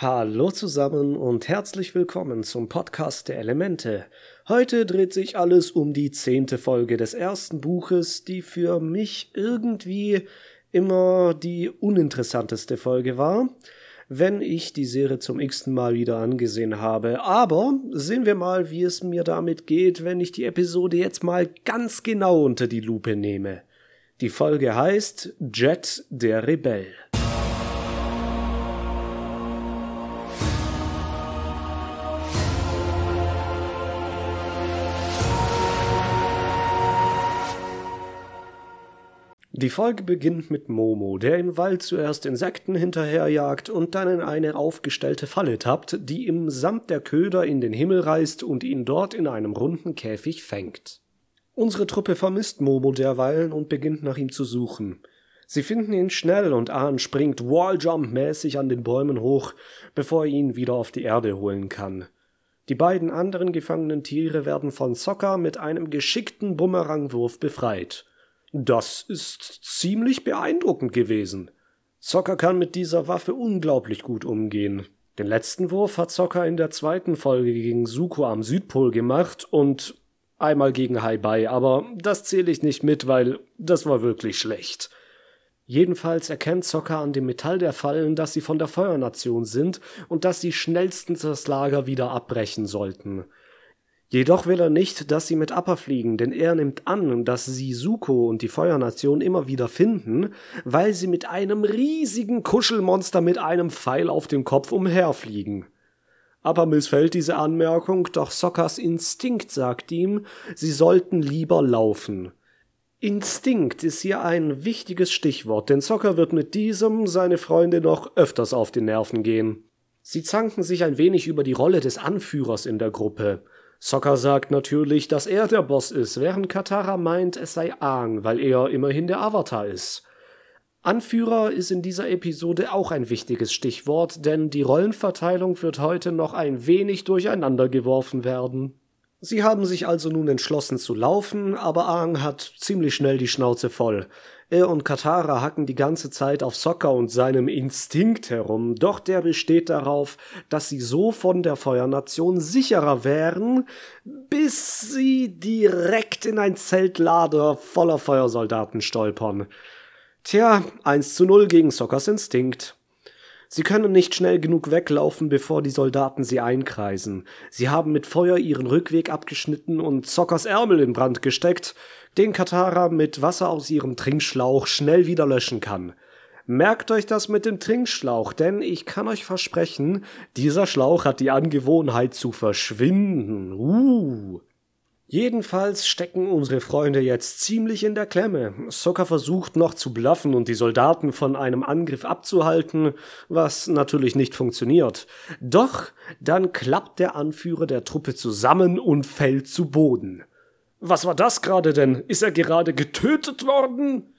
Hallo zusammen und herzlich willkommen zum Podcast der Elemente. Heute dreht sich alles um die zehnte Folge des ersten Buches, die für mich irgendwie immer die uninteressanteste Folge war, wenn ich die Serie zum x-ten Mal wieder angesehen habe. Aber sehen wir mal, wie es mir damit geht, wenn ich die Episode jetzt mal ganz genau unter die Lupe nehme. Die Folge heißt Jet der Rebell. Die Folge beginnt mit Momo, der im Wald zuerst Insekten hinterherjagt und dann in eine aufgestellte Falle tappt, die ihm samt der Köder in den Himmel reißt und ihn dort in einem runden Käfig fängt. Unsere Truppe vermisst Momo derweilen und beginnt nach ihm zu suchen. Sie finden ihn schnell und Ahn springt Walljump-mäßig an den Bäumen hoch, bevor er ihn wieder auf die Erde holen kann. Die beiden anderen gefangenen Tiere werden von Sokka mit einem geschickten Bumerangwurf befreit. Das ist ziemlich beeindruckend gewesen. Zocker kann mit dieser Waffe unglaublich gut umgehen. Den letzten Wurf hat Zocker in der zweiten Folge gegen Suko am Südpol gemacht und einmal gegen Haibai, aber das zähle ich nicht mit, weil das war wirklich schlecht. Jedenfalls erkennt Zocker an dem Metall der Fallen, dass sie von der Feuernation sind und dass sie schnellstens das Lager wieder abbrechen sollten. Jedoch will er nicht, dass sie mit Appa fliegen, denn er nimmt an, dass sie Suko und die Feuernation immer wieder finden, weil sie mit einem riesigen Kuschelmonster mit einem Pfeil auf dem Kopf umherfliegen. Appa missfällt diese Anmerkung, doch Sockers Instinkt sagt ihm, sie sollten lieber laufen. Instinkt ist hier ein wichtiges Stichwort, denn Socker wird mit diesem seine Freunde noch öfters auf die Nerven gehen. Sie zanken sich ein wenig über die Rolle des Anführers in der Gruppe. Sokka sagt natürlich, dass er der Boss ist, während Katara meint, es sei Aang, weil er immerhin der Avatar ist. Anführer ist in dieser Episode auch ein wichtiges Stichwort, denn die Rollenverteilung wird heute noch ein wenig durcheinander geworfen werden. Sie haben sich also nun entschlossen zu laufen, aber Aang hat ziemlich schnell die Schnauze voll. Er und Katara hacken die ganze Zeit auf Sokka und seinem Instinkt herum, doch der besteht darauf, dass sie so von der Feuernation sicherer wären, bis sie direkt in ein Zeltlader voller Feuersoldaten stolpern. Tja, 1 zu 0 gegen Sockers Instinkt. Sie können nicht schnell genug weglaufen, bevor die Soldaten sie einkreisen. Sie haben mit Feuer ihren Rückweg abgeschnitten und Zockers Ärmel in Brand gesteckt, den Katara mit Wasser aus ihrem Trinkschlauch schnell wieder löschen kann. Merkt euch das mit dem Trinkschlauch, denn ich kann euch versprechen, dieser Schlauch hat die Angewohnheit zu verschwinden. Uh. Jedenfalls stecken unsere Freunde jetzt ziemlich in der Klemme. Sokka versucht noch zu bluffen und die Soldaten von einem Angriff abzuhalten, was natürlich nicht funktioniert. Doch dann klappt der Anführer der Truppe zusammen und fällt zu Boden. Was war das gerade denn? Ist er gerade getötet worden?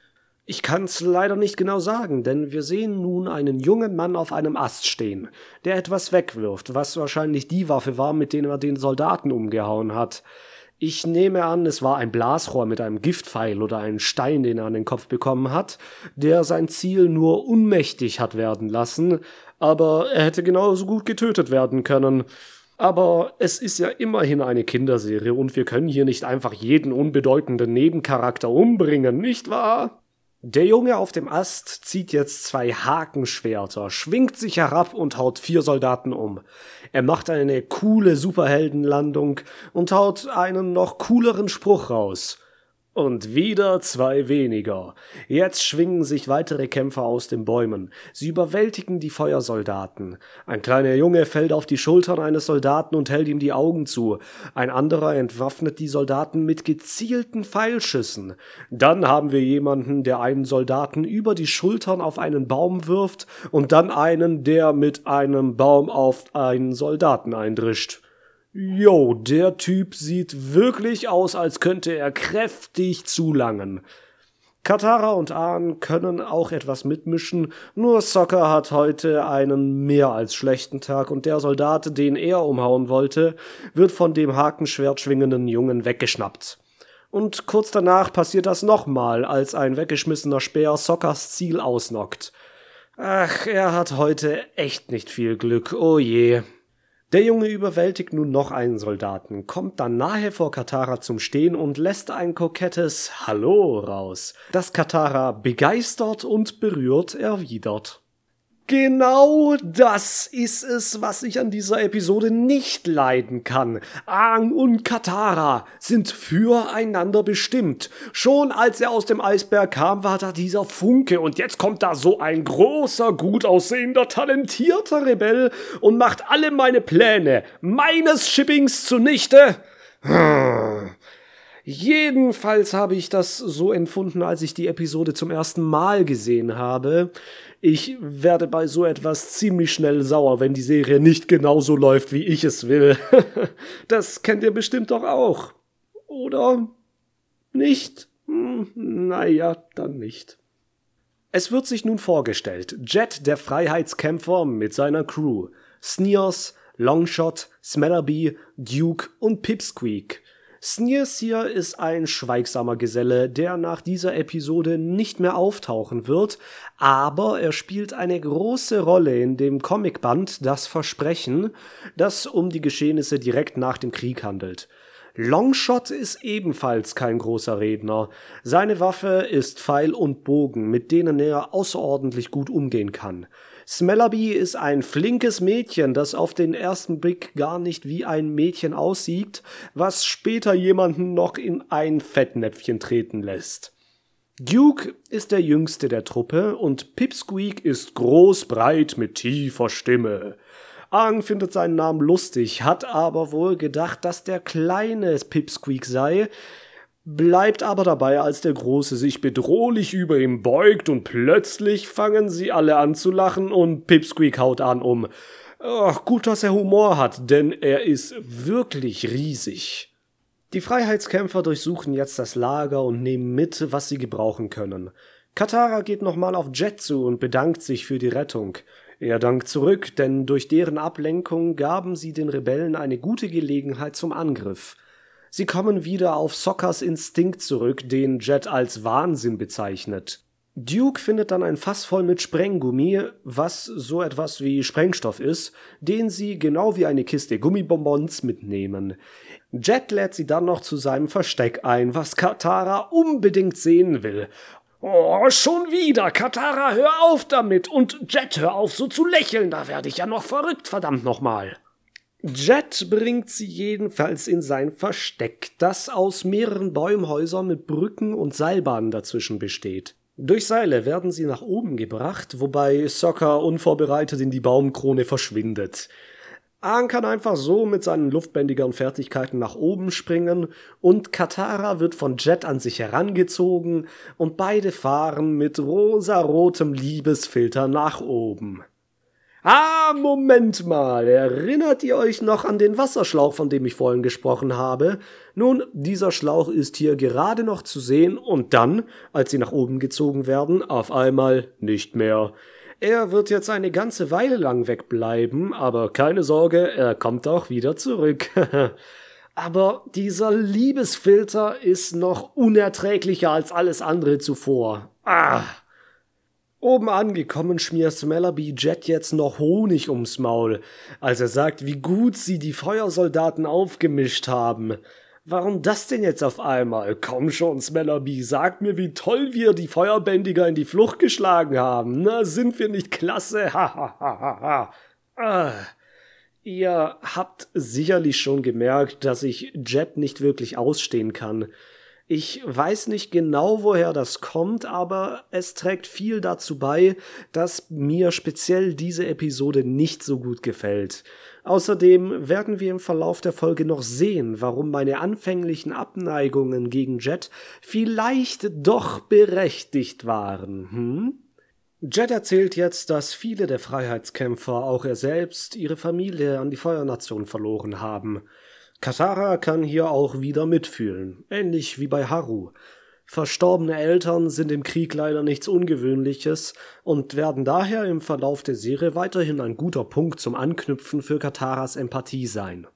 Ich kann's leider nicht genau sagen, denn wir sehen nun einen jungen Mann auf einem Ast stehen, der etwas wegwirft, was wahrscheinlich die Waffe war, mit der er den Soldaten umgehauen hat. Ich nehme an, es war ein Blasrohr mit einem Giftpfeil oder ein Stein, den er an den Kopf bekommen hat, der sein Ziel nur unmächtig hat werden lassen, aber er hätte genauso gut getötet werden können. Aber es ist ja immerhin eine Kinderserie und wir können hier nicht einfach jeden unbedeutenden Nebencharakter umbringen, nicht wahr? Der Junge auf dem Ast zieht jetzt zwei Hakenschwerter, schwingt sich herab und haut vier Soldaten um. Er macht eine coole Superheldenlandung und haut einen noch cooleren Spruch raus. Und wieder zwei weniger. Jetzt schwingen sich weitere Kämpfer aus den Bäumen. Sie überwältigen die Feuersoldaten. Ein kleiner Junge fällt auf die Schultern eines Soldaten und hält ihm die Augen zu. Ein anderer entwaffnet die Soldaten mit gezielten Pfeilschüssen. Dann haben wir jemanden, der einen Soldaten über die Schultern auf einen Baum wirft und dann einen, der mit einem Baum auf einen Soldaten eindrischt. Jo, der Typ sieht wirklich aus, als könnte er kräftig zulangen. Katara und Ahn können auch etwas mitmischen, nur Sokka hat heute einen mehr als schlechten Tag und der Soldat, den er umhauen wollte, wird von dem Hakenschwert schwingenden Jungen weggeschnappt. Und kurz danach passiert das nochmal, als ein weggeschmissener Speer Sokkas Ziel ausnockt. Ach, er hat heute echt nicht viel Glück, oh je. Der Junge überwältigt nun noch einen Soldaten, kommt dann nahe vor Katara zum Stehen und lässt ein kokettes Hallo raus, das Katara begeistert und berührt erwidert. Genau das ist es, was ich an dieser Episode nicht leiden kann. Aang und Katara sind füreinander bestimmt. Schon als er aus dem Eisberg kam, war da dieser Funke und jetzt kommt da so ein großer, gut aussehender, talentierter Rebell und macht alle meine Pläne meines Shippings zunichte. Hm. Jedenfalls habe ich das so empfunden, als ich die Episode zum ersten Mal gesehen habe. Ich werde bei so etwas ziemlich schnell sauer, wenn die Serie nicht genauso läuft, wie ich es will. das kennt ihr bestimmt doch auch. Oder nicht? Hm, naja, dann nicht. Es wird sich nun vorgestellt, Jet, der Freiheitskämpfer mit seiner Crew, Sneers, Longshot, Smellerby, Duke und Pipsqueak – Sneerseer ist ein schweigsamer Geselle, der nach dieser Episode nicht mehr auftauchen wird, aber er spielt eine große Rolle in dem Comicband Das Versprechen, das um die Geschehnisse direkt nach dem Krieg handelt. Longshot ist ebenfalls kein großer Redner. Seine Waffe ist Pfeil und Bogen, mit denen er außerordentlich gut umgehen kann. Smellerby ist ein flinkes Mädchen, das auf den ersten Blick gar nicht wie ein Mädchen aussieht, was später jemanden noch in ein Fettnäpfchen treten lässt. Duke ist der jüngste der Truppe und Pipsqueak ist groß, breit mit tiefer Stimme. Aang findet seinen Namen lustig, hat aber wohl gedacht, dass der kleine Pipsqueak sei, bleibt aber dabei, als der Große sich bedrohlich über ihm beugt und plötzlich fangen sie alle an zu lachen und Pipsqueak haut an um. Ach, gut, dass er Humor hat, denn er ist wirklich riesig. Die Freiheitskämpfer durchsuchen jetzt das Lager und nehmen mit, was sie gebrauchen können. Katara geht nochmal auf Jet zu und bedankt sich für die Rettung. Er dankt zurück, denn durch deren Ablenkung gaben sie den Rebellen eine gute Gelegenheit zum Angriff. Sie kommen wieder auf Sockers Instinkt zurück, den Jet als Wahnsinn bezeichnet. Duke findet dann ein Fass voll mit Sprenggummi, was so etwas wie Sprengstoff ist, den sie genau wie eine Kiste Gummibonbons mitnehmen. Jet lädt sie dann noch zu seinem Versteck ein, was Katara unbedingt sehen will. Oh, schon wieder. Katara, hör auf damit. Und Jet, hör auf so zu lächeln. Da werde ich ja noch verrückt, verdammt nochmal. Jet bringt sie jedenfalls in sein Versteck, das aus mehreren Bäumhäusern mit Brücken und Seilbahnen dazwischen besteht. Durch Seile werden sie nach oben gebracht, wobei Soccer unvorbereitet in die Baumkrone verschwindet. Aang kann einfach so mit seinen luftbändigeren Fertigkeiten nach oben springen und Katara wird von Jet an sich herangezogen und beide fahren mit rosarotem Liebesfilter nach oben. Ah, Moment mal. Erinnert ihr euch noch an den Wasserschlauch, von dem ich vorhin gesprochen habe? Nun, dieser Schlauch ist hier gerade noch zu sehen und dann, als sie nach oben gezogen werden, auf einmal nicht mehr. Er wird jetzt eine ganze Weile lang wegbleiben, aber keine Sorge, er kommt auch wieder zurück. aber dieser Liebesfilter ist noch unerträglicher als alles andere zuvor. Ah! Oben angekommen schmiert Smellerby Jet jetzt noch Honig ums Maul, als er sagt, wie gut sie die Feuersoldaten aufgemischt haben. Warum das denn jetzt auf einmal? Komm schon, Smellerby, sag mir, wie toll wir die Feuerbändiger in die Flucht geschlagen haben. Na, sind wir nicht klasse? Ha, ha, ha, ha, ha. Ah. Ihr habt sicherlich schon gemerkt, dass ich Jet nicht wirklich ausstehen kann. Ich weiß nicht genau, woher das kommt, aber es trägt viel dazu bei, dass mir speziell diese Episode nicht so gut gefällt. Außerdem werden wir im Verlauf der Folge noch sehen, warum meine anfänglichen Abneigungen gegen Jet vielleicht doch berechtigt waren. Hm? Jet erzählt jetzt, dass viele der Freiheitskämpfer, auch er selbst, ihre Familie an die Feuernation verloren haben. Katara kann hier auch wieder mitfühlen, ähnlich wie bei Haru. Verstorbene Eltern sind im Krieg leider nichts Ungewöhnliches und werden daher im Verlauf der Serie weiterhin ein guter Punkt zum Anknüpfen für Kataras Empathie sein.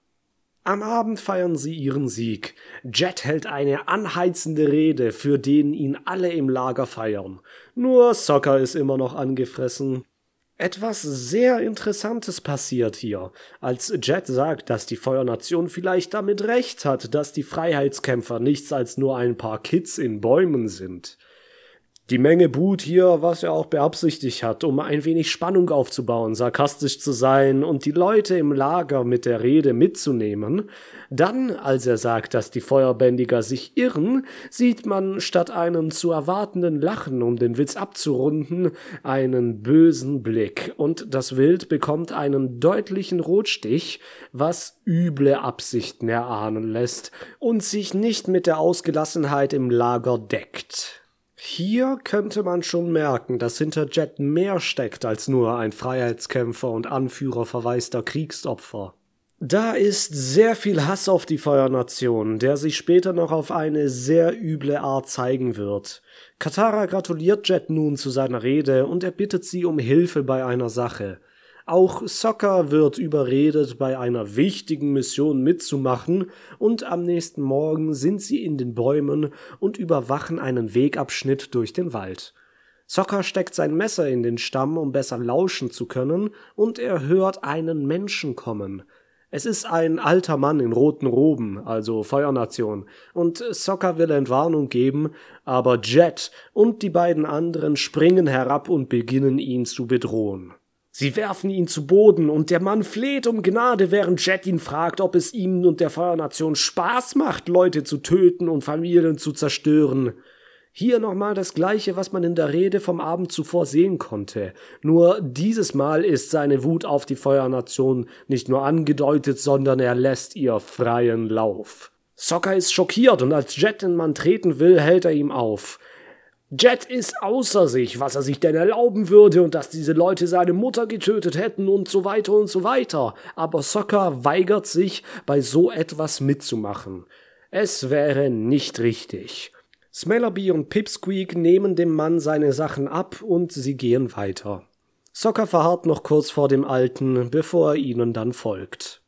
Am Abend feiern sie ihren Sieg. Jet hält eine anheizende Rede, für den ihn alle im Lager feiern. Nur Sokka ist immer noch angefressen. Etwas sehr Interessantes passiert hier, als Jet sagt, dass die Feuernation vielleicht damit recht hat, dass die Freiheitskämpfer nichts als nur ein paar Kids in Bäumen sind. Die Menge buht hier, was er auch beabsichtigt hat, um ein wenig Spannung aufzubauen, sarkastisch zu sein und die Leute im Lager mit der Rede mitzunehmen. Dann, als er sagt, dass die Feuerbändiger sich irren, sieht man statt einem zu erwartenden Lachen, um den Witz abzurunden, einen bösen Blick und das Wild bekommt einen deutlichen Rotstich, was üble Absichten erahnen lässt und sich nicht mit der Ausgelassenheit im Lager deckt. Hier könnte man schon merken, dass hinter Jet mehr steckt als nur ein Freiheitskämpfer und Anführer verwaister Kriegsopfer. Da ist sehr viel Hass auf die Feuernation, der sich später noch auf eine sehr üble Art zeigen wird. Katara gratuliert Jet nun zu seiner Rede und er bittet sie um Hilfe bei einer Sache. Auch Sokka wird überredet, bei einer wichtigen Mission mitzumachen, und am nächsten Morgen sind sie in den Bäumen und überwachen einen Wegabschnitt durch den Wald. Sokka steckt sein Messer in den Stamm, um besser lauschen zu können, und er hört einen Menschen kommen. Es ist ein alter Mann in roten Roben, also Feuernation, und Sokka will Entwarnung geben, aber Jet und die beiden anderen springen herab und beginnen ihn zu bedrohen. Sie werfen ihn zu Boden und der Mann fleht um Gnade, während Jet ihn fragt, ob es ihm und der Feuernation Spaß macht, Leute zu töten und Familien zu zerstören. Hier nochmal das gleiche, was man in der Rede vom Abend zuvor sehen konnte. Nur dieses Mal ist seine Wut auf die Feuernation nicht nur angedeutet, sondern er lässt ihr freien Lauf. Sokka ist schockiert und als Jet den Mann treten will, hält er ihm auf. Jet ist außer sich, was er sich denn erlauben würde und dass diese Leute seine Mutter getötet hätten und so weiter und so weiter. Aber Sokka weigert sich, bei so etwas mitzumachen. Es wäre nicht richtig. Smellerby und Pipsqueak nehmen dem Mann seine Sachen ab und sie gehen weiter. Sokka verharrt noch kurz vor dem Alten, bevor er ihnen dann folgt.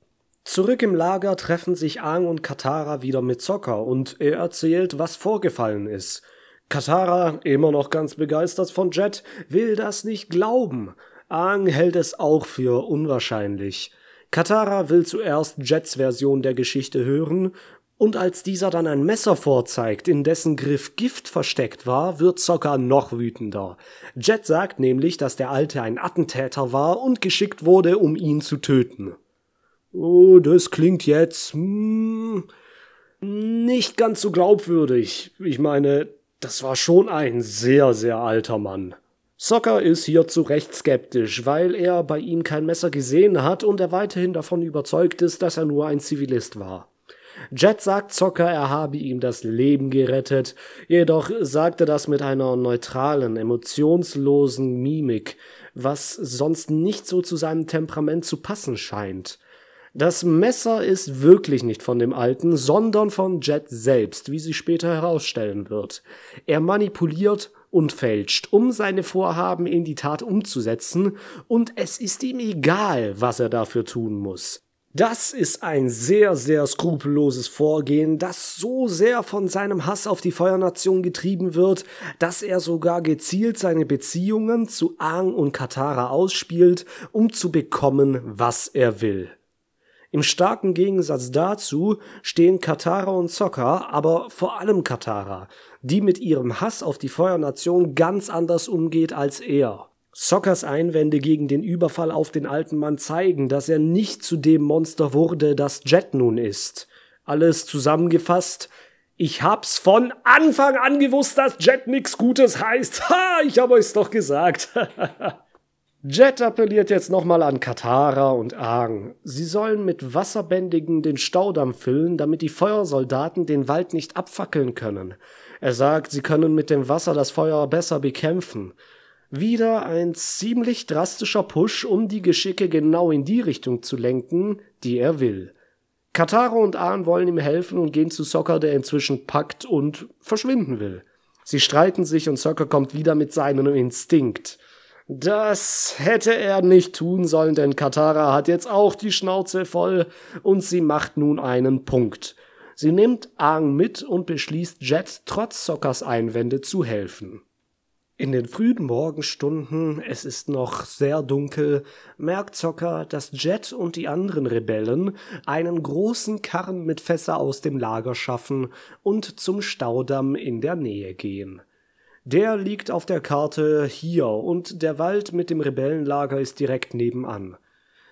Zurück im Lager treffen sich Aang und Katara wieder mit Sokka und er erzählt, was vorgefallen ist – Katara, immer noch ganz begeistert von Jet, will das nicht glauben. Aang hält es auch für unwahrscheinlich. Katara will zuerst Jets Version der Geschichte hören, und als dieser dann ein Messer vorzeigt, in dessen Griff Gift versteckt war, wird Sokka noch wütender. Jet sagt nämlich, dass der Alte ein Attentäter war und geschickt wurde, um ihn zu töten. Oh, das klingt jetzt hm, nicht ganz so glaubwürdig. Ich meine, das war schon ein sehr, sehr alter Mann. Soccer ist hier zu Recht skeptisch, weil er bei ihm kein Messer gesehen hat und er weiterhin davon überzeugt ist, dass er nur ein Zivilist war. Jet sagt Zocker, er habe ihm das Leben gerettet, jedoch sagt er das mit einer neutralen, emotionslosen Mimik, was sonst nicht so zu seinem Temperament zu passen scheint. Das Messer ist wirklich nicht von dem Alten, sondern von Jet selbst, wie sich später herausstellen wird. Er manipuliert und fälscht, um seine Vorhaben in die Tat umzusetzen, und es ist ihm egal, was er dafür tun muss. Das ist ein sehr, sehr skrupelloses Vorgehen, das so sehr von seinem Hass auf die Feuernation getrieben wird, dass er sogar gezielt seine Beziehungen zu Aang und Katara ausspielt, um zu bekommen, was er will. Im starken Gegensatz dazu stehen Katara und Sokka, aber vor allem Katara, die mit ihrem Hass auf die Feuernation ganz anders umgeht als er. Sokkas Einwände gegen den Überfall auf den alten Mann zeigen, dass er nicht zu dem Monster wurde, das Jet nun ist. Alles zusammengefasst, ich hab's von Anfang an gewusst, dass Jet nix Gutes heißt. Ha, ich hab euch's doch gesagt. Jet appelliert jetzt nochmal an Katara und Aang. Sie sollen mit Wasserbändigen den Staudamm füllen, damit die Feuersoldaten den Wald nicht abfackeln können. Er sagt, sie können mit dem Wasser das Feuer besser bekämpfen. Wieder ein ziemlich drastischer Push, um die Geschicke genau in die Richtung zu lenken, die er will. Katara und Aang wollen ihm helfen und gehen zu Sokka, der inzwischen packt und verschwinden will. Sie streiten sich und Sokka kommt wieder mit seinem Instinkt. Das hätte er nicht tun sollen, denn Katara hat jetzt auch die Schnauze voll und sie macht nun einen Punkt. Sie nimmt Aang mit und beschließt Jet trotz Sockers Einwände zu helfen. In den frühen Morgenstunden, es ist noch sehr dunkel, merkt Zocker, dass Jet und die anderen Rebellen einen großen Karren mit Fässer aus dem Lager schaffen und zum Staudamm in der Nähe gehen. Der liegt auf der Karte hier und der Wald mit dem Rebellenlager ist direkt nebenan.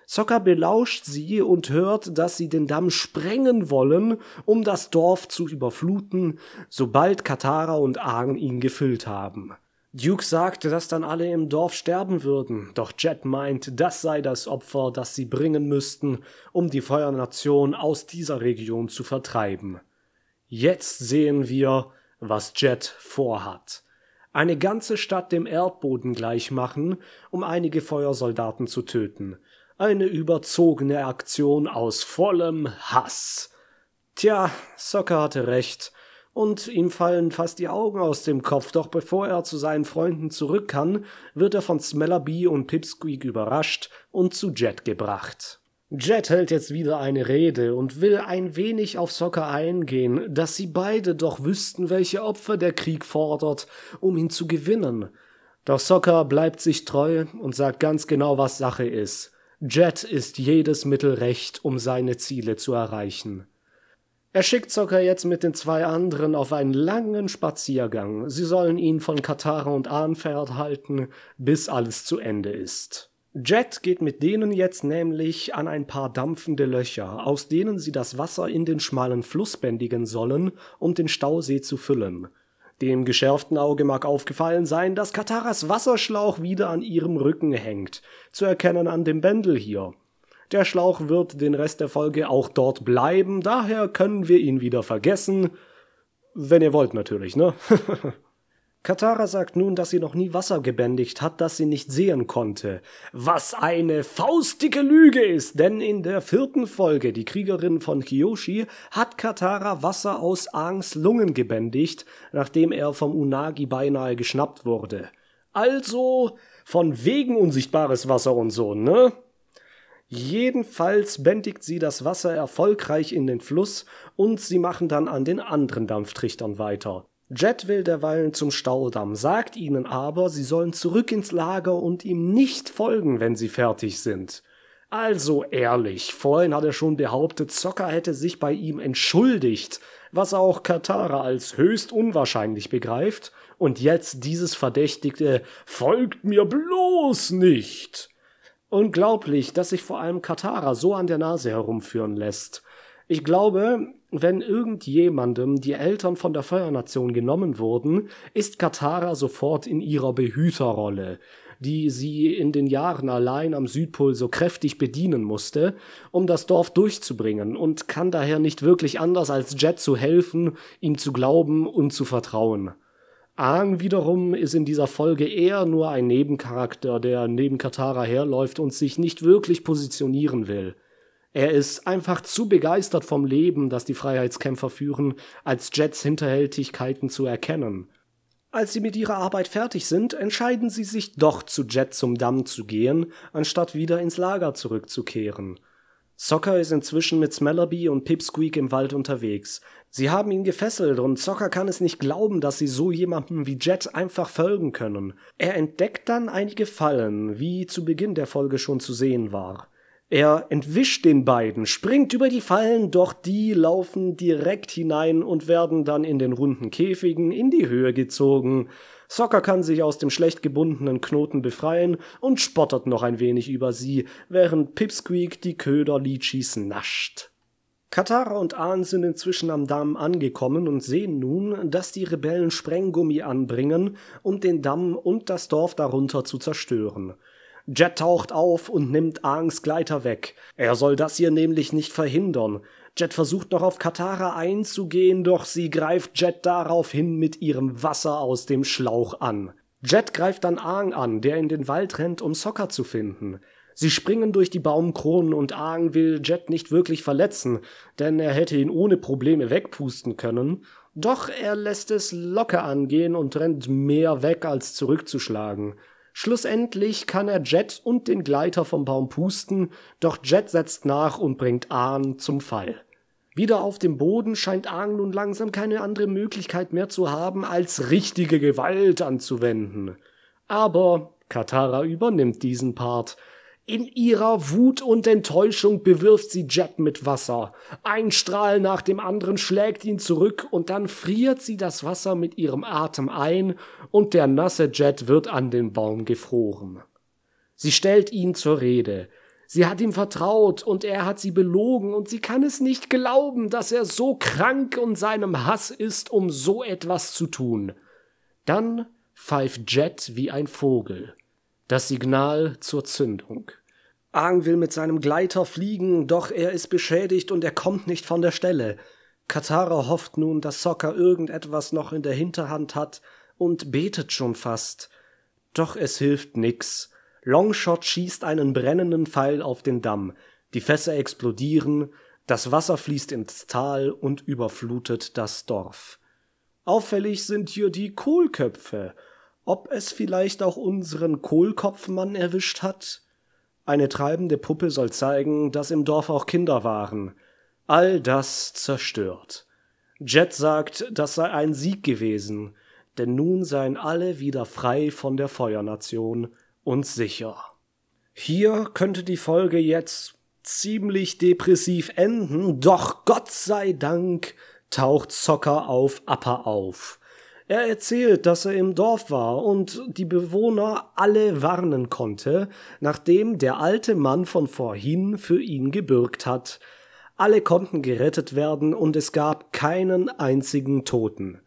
Zocker belauscht sie und hört, dass sie den Damm sprengen wollen, um das Dorf zu überfluten, sobald Katara und Aang ihn gefüllt haben. Duke sagte, dass dann alle im Dorf sterben würden, doch Jet meint, das sei das Opfer, das sie bringen müssten, um die Feuernation aus dieser Region zu vertreiben. Jetzt sehen wir, was Jet vorhat. Eine ganze Stadt dem Erdboden gleichmachen, um einige Feuersoldaten zu töten. Eine überzogene Aktion aus vollem Hass. Tja, Soccer hatte recht und ihm fallen fast die Augen aus dem Kopf, doch bevor er zu seinen Freunden zurück kann, wird er von Smellerbee und Pipsqueak überrascht und zu Jet gebracht. Jet hält jetzt wieder eine Rede und will ein wenig auf Soccer eingehen, dass sie beide doch wüssten, welche Opfer der Krieg fordert, um ihn zu gewinnen. Doch Soccer bleibt sich treu und sagt ganz genau, was Sache ist. Jet ist jedes Mittel recht, um seine Ziele zu erreichen. Er schickt Zocker jetzt mit den zwei anderen auf einen langen Spaziergang. Sie sollen ihn von Katara und Ahn fernhalten, bis alles zu Ende ist. Jet geht mit denen jetzt nämlich an ein paar dampfende Löcher, aus denen sie das Wasser in den schmalen Fluss bändigen sollen, um den Stausee zu füllen. Dem geschärften Auge mag aufgefallen sein, dass Kataras Wasserschlauch wieder an ihrem Rücken hängt, zu erkennen an dem Bändel hier. Der Schlauch wird den Rest der Folge auch dort bleiben, daher können wir ihn wieder vergessen. Wenn ihr wollt natürlich, ne? Katara sagt nun, dass sie noch nie Wasser gebändigt hat, das sie nicht sehen konnte. Was eine faustdicke Lüge ist, denn in der vierten Folge, die Kriegerin von Kyoshi, hat Katara Wasser aus Aangs Lungen gebändigt, nachdem er vom Unagi beinahe geschnappt wurde. Also, von wegen unsichtbares Wasser und so, ne? Jedenfalls bändigt sie das Wasser erfolgreich in den Fluss und sie machen dann an den anderen Dampftrichtern weiter. Jet will derweilen zum Staudamm, sagt ihnen aber, sie sollen zurück ins Lager und ihm nicht folgen, wenn sie fertig sind. Also ehrlich, vorhin hat er schon behauptet, Zocker hätte sich bei ihm entschuldigt, was auch Katara als höchst unwahrscheinlich begreift, und jetzt dieses verdächtigte Folgt mir bloß nicht. Unglaublich, dass sich vor allem Katara so an der Nase herumführen lässt. Ich glaube, wenn irgendjemandem die Eltern von der Feuernation genommen wurden, ist Katara sofort in ihrer Behüterrolle, die sie in den Jahren allein am Südpol so kräftig bedienen musste, um das Dorf durchzubringen und kann daher nicht wirklich anders als Jet zu helfen, ihm zu glauben und zu vertrauen. Aang wiederum ist in dieser Folge eher nur ein Nebencharakter, der neben Katara herläuft und sich nicht wirklich positionieren will. Er ist einfach zu begeistert vom Leben, das die Freiheitskämpfer führen, als Jets Hinterhältigkeiten zu erkennen. Als sie mit ihrer Arbeit fertig sind, entscheiden sie sich doch zu Jet zum Damm zu gehen, anstatt wieder ins Lager zurückzukehren. Soccer ist inzwischen mit Smellerbee und Pipsqueak im Wald unterwegs. Sie haben ihn gefesselt und Soccer kann es nicht glauben, dass sie so jemandem wie Jet einfach folgen können. Er entdeckt dann einige Fallen, wie zu Beginn der Folge schon zu sehen war. Er entwischt den beiden, springt über die Fallen, doch die laufen direkt hinein und werden dann in den runden Käfigen in die Höhe gezogen. Soccer kann sich aus dem schlecht gebundenen Knoten befreien und spottet noch ein wenig über sie, während Pipsqueak die Köder Lichis nascht. Katara und Ahn sind inzwischen am Damm angekommen und sehen nun, dass die Rebellen Sprenggummi anbringen, um den Damm und das Dorf darunter zu zerstören. Jet taucht auf und nimmt Aangs Gleiter weg. Er soll das hier nämlich nicht verhindern. Jet versucht noch auf Katara einzugehen, doch sie greift Jet daraufhin mit ihrem Wasser aus dem Schlauch an. Jet greift dann Aang an, der in den Wald rennt, um Sokka zu finden. Sie springen durch die Baumkronen und Aang will Jet nicht wirklich verletzen, denn er hätte ihn ohne Probleme wegpusten können. Doch er lässt es locker angehen und rennt mehr weg als zurückzuschlagen. Schlussendlich kann er Jet und den Gleiter vom Baum pusten, doch Jet setzt nach und bringt Ahn zum Fall. Wieder auf dem Boden scheint Aang nun langsam keine andere Möglichkeit mehr zu haben, als richtige Gewalt anzuwenden. Aber Katara übernimmt diesen Part. In ihrer Wut und Enttäuschung bewirft sie Jet mit Wasser. Ein Strahl nach dem anderen schlägt ihn zurück und dann friert sie das Wasser mit ihrem Atem ein und der nasse Jet wird an den Baum gefroren. Sie stellt ihn zur Rede. Sie hat ihm vertraut und er hat sie belogen und sie kann es nicht glauben, dass er so krank und seinem Hass ist, um so etwas zu tun. Dann pfeift Jet wie ein Vogel. Das Signal zur Zündung. Aang will mit seinem Gleiter fliegen, doch er ist beschädigt und er kommt nicht von der Stelle. Katara hofft nun, dass Sokka irgendetwas noch in der Hinterhand hat und betet schon fast. Doch es hilft nix. Longshot schießt einen brennenden Pfeil auf den Damm, die Fässer explodieren, das Wasser fließt ins Tal und überflutet das Dorf. Auffällig sind hier die Kohlköpfe. Ob es vielleicht auch unseren Kohlkopfmann erwischt hat? Eine treibende Puppe soll zeigen, dass im Dorf auch Kinder waren. All das zerstört. Jet sagt, das sei ein Sieg gewesen, denn nun seien alle wieder frei von der Feuernation und sicher. Hier könnte die Folge jetzt ziemlich depressiv enden, doch Gott sei Dank taucht Zocker auf Appa auf. Er erzählt, dass er im Dorf war und die Bewohner alle warnen konnte, nachdem der alte Mann von vorhin für ihn gebürgt hat. Alle konnten gerettet werden und es gab keinen einzigen Toten.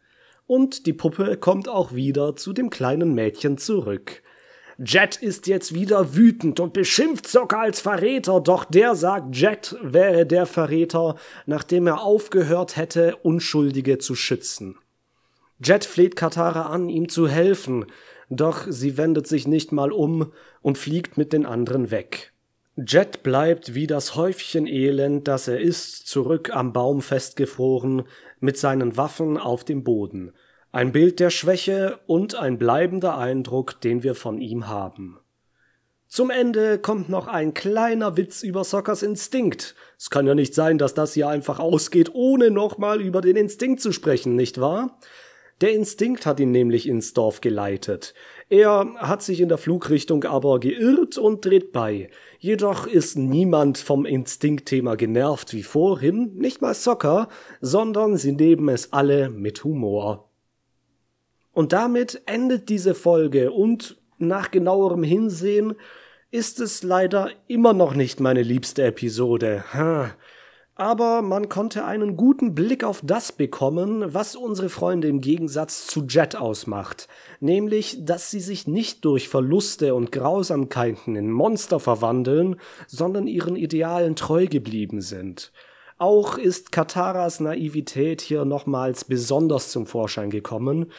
Und die Puppe kommt auch wieder zu dem kleinen Mädchen zurück. Jet ist jetzt wieder wütend und beschimpft Sokka als Verräter, doch der sagt, Jet wäre der Verräter, nachdem er aufgehört hätte, Unschuldige zu schützen. Jet fleht Katara an, ihm zu helfen, doch sie wendet sich nicht mal um und fliegt mit den anderen weg. Jet bleibt wie das Häufchen Elend, das er ist, zurück am Baum festgefroren, mit seinen Waffen auf dem Boden. Ein Bild der Schwäche und ein bleibender Eindruck, den wir von ihm haben. Zum Ende kommt noch ein kleiner Witz über Sockers Instinkt. Es kann ja nicht sein, dass das hier einfach ausgeht, ohne nochmal über den Instinkt zu sprechen, nicht wahr? Der Instinkt hat ihn nämlich ins Dorf geleitet. Er hat sich in der Flugrichtung aber geirrt und dreht bei. Jedoch ist niemand vom Instinktthema genervt wie vorhin, nicht mal Socker, sondern sie nehmen es alle mit Humor. Und damit endet diese Folge und nach genauerem Hinsehen ist es leider immer noch nicht meine liebste Episode. Aber man konnte einen guten Blick auf das bekommen, was unsere Freunde im Gegensatz zu Jet ausmacht, nämlich, dass sie sich nicht durch Verluste und Grausamkeiten in Monster verwandeln, sondern ihren Idealen treu geblieben sind. Auch ist Kataras Naivität hier nochmals besonders zum Vorschein gekommen,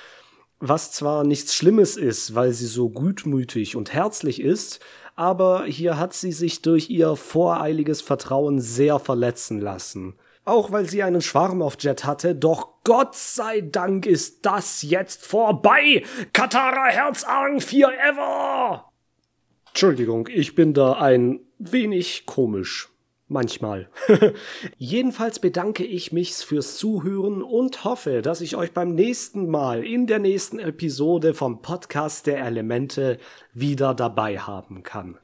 was zwar nichts Schlimmes ist, weil sie so gutmütig und herzlich ist, aber hier hat sie sich durch ihr voreiliges Vertrauen sehr verletzen lassen. Auch weil sie einen Schwarm auf Jet hatte, doch Gott sei Dank ist das jetzt vorbei! Katara Herzarm forever! Entschuldigung, ich bin da ein wenig komisch. Manchmal. Jedenfalls bedanke ich mich fürs Zuhören und hoffe, dass ich euch beim nächsten Mal in der nächsten Episode vom Podcast der Elemente wieder dabei haben kann.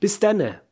Bis denne!